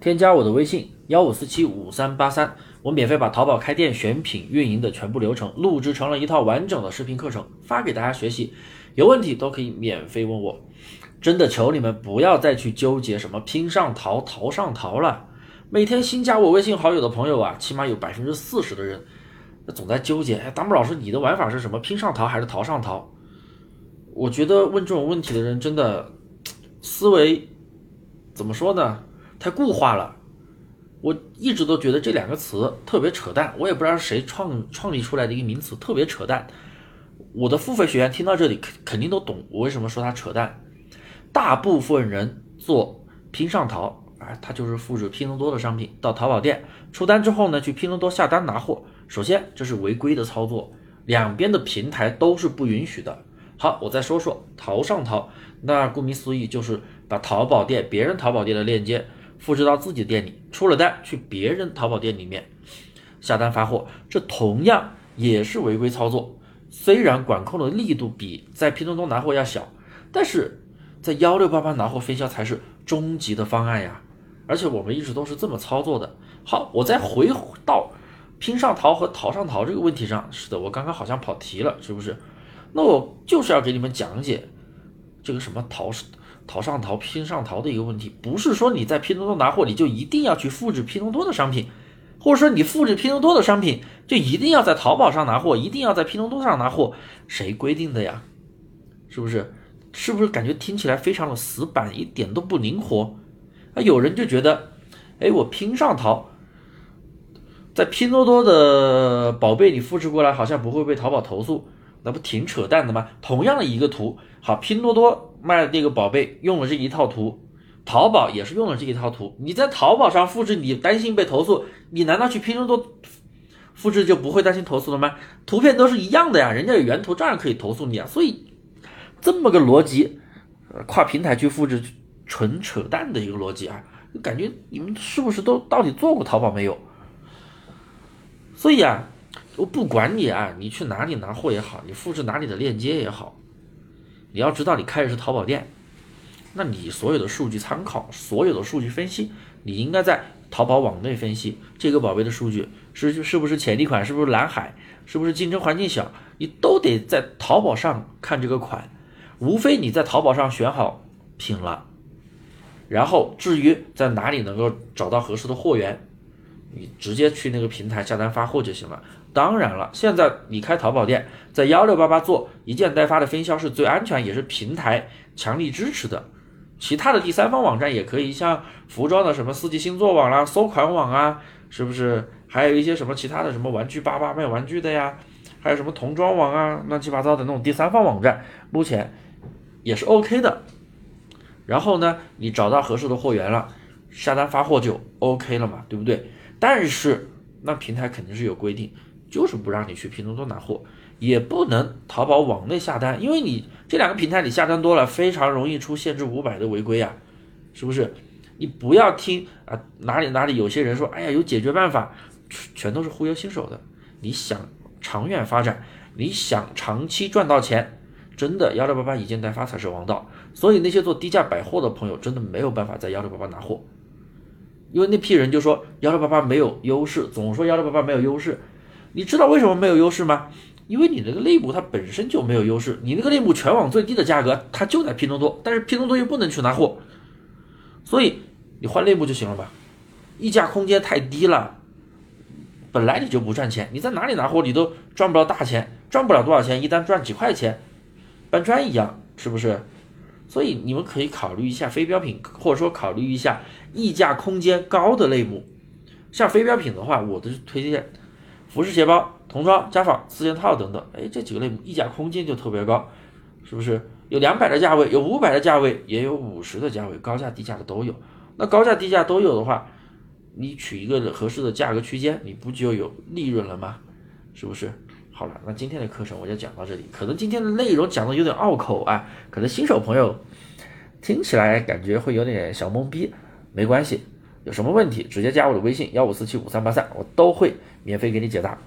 添加我的微信幺五四七五三八三，我免费把淘宝开店选品运营的全部流程录制成了一套完整的视频课程，发给大家学习。有问题都可以免费问我。真的求你们不要再去纠结什么拼上淘、淘上淘了。每天新加我微信好友的朋友啊，起码有百分之四十的人，总在纠结。哎，大木老师，你的玩法是什么？拼上淘还是淘上淘？我觉得问这种问题的人真的思维怎么说呢？太固化了，我一直都觉得这两个词特别扯淡，我也不知道谁创创立出来的一个名词，特别扯淡。我的付费学员听到这里肯肯定都懂我为什么说它扯淡。大部分人做拼上淘啊，他就是复制拼多多的商品到淘宝店出单之后呢，去拼多多下单拿货。首先这是违规的操作，两边的平台都是不允许的。好，我再说说淘上淘，那顾名思义就是把淘宝店别人淘宝店的链接。复制到自己的店里，出了单去别人淘宝店里面下单发货，这同样也是违规操作。虽然管控的力度比在拼多多拿货要小，但是在幺六八八拿货分销才是终极的方案呀！而且我们一直都是这么操作的。好，我再回到拼上淘和淘上淘这个问题上，是的，我刚刚好像跑题了，是不是？那我就是要给你们讲解这个什么淘。淘上淘、拼上淘的一个问题，不是说你在拼多多拿货，你就一定要去复制拼多多的商品，或者说你复制拼多多的商品，就一定要在淘宝上拿货，一定要在拼多多上拿货，谁规定的呀？是不是？是不是感觉听起来非常的死板，一点都不灵活？啊，有人就觉得，哎，我拼上淘，在拼多多的宝贝你复制过来，好像不会被淘宝投诉。那不挺扯淡的吗？同样的一个图，好，拼多多卖的这个宝贝用了这一套图，淘宝也是用了这一套图。你在淘宝上复制，你担心被投诉，你难道去拼多多复制就不会担心投诉了吗？图片都是一样的呀，人家有原图照样可以投诉你啊。所以这么个逻辑，跨平台去复制，纯扯淡的一个逻辑啊！感觉你们是不是都到底做过淘宝没有？所以啊。我不管你啊，你去哪里拿货也好，你复制哪里的链接也好，你要知道你开的是淘宝店，那你所有的数据参考，所有的数据分析，你应该在淘宝网内分析这个宝贝的数据是是不是潜力款，是不是蓝海，是不是竞争环境小，你都得在淘宝上看这个款，无非你在淘宝上选好品了，然后至于在哪里能够找到合适的货源，你直接去那个平台下单发货就行了。当然了，现在你开淘宝店，在幺六八八做一件代发的分销是最安全，也是平台强力支持的。其他的第三方网站也可以，像服装的什么四季星座网啦、搜款网啊，是不是？还有一些什么其他的什么玩具八八卖玩具的呀，还有什么童装网啊，乱七八糟的那种第三方网站，目前也是 OK 的。然后呢，你找到合适的货源了，下单发货就 OK 了嘛，对不对？但是那平台肯定是有规定。就是不让你去拼多多拿货，也不能淘宝网内下单，因为你这两个平台你下单多了，非常容易出限制五百的违规呀，是不是？你不要听啊，哪里哪里有些人说，哎呀有解决办法，全都是忽悠新手的。你想长远发展，你想长期赚到钱，真的幺六八八一件代发才是王道。所以那些做低价百货的朋友，真的没有办法在幺六八八拿货，因为那批人就说幺六八八没有优势，总说幺六八八没有优势。你知道为什么没有优势吗？因为你那个类目它本身就没有优势，你那个类目全网最低的价格，它就在拼多多，但是拼多多又不能去拿货，所以你换类目就行了吧？溢价空间太低了，本来你就不赚钱，你在哪里拿货你都赚不了大钱，赚不了多少钱，一单赚几块钱，搬砖一样，是不是？所以你们可以考虑一下非标品，或者说考虑一下溢价空间高的类目，像非标品的话，我的推荐。服饰、鞋包、童装、家纺、四件套等等，哎，这几个类目溢价空间就特别高，是不是？有两百的价位，有五百的价位，也有五十的价位，高价低价的都有。那高价低价都有的话，你取一个合适的价格区间，你不就有利润了吗？是不是？好了，那今天的课程我就讲到这里。可能今天的内容讲的有点拗口啊，可能新手朋友听起来感觉会有点小懵逼，没关系。有什么问题，直接加我的微信幺五四七五三八三，我都会免费给你解答。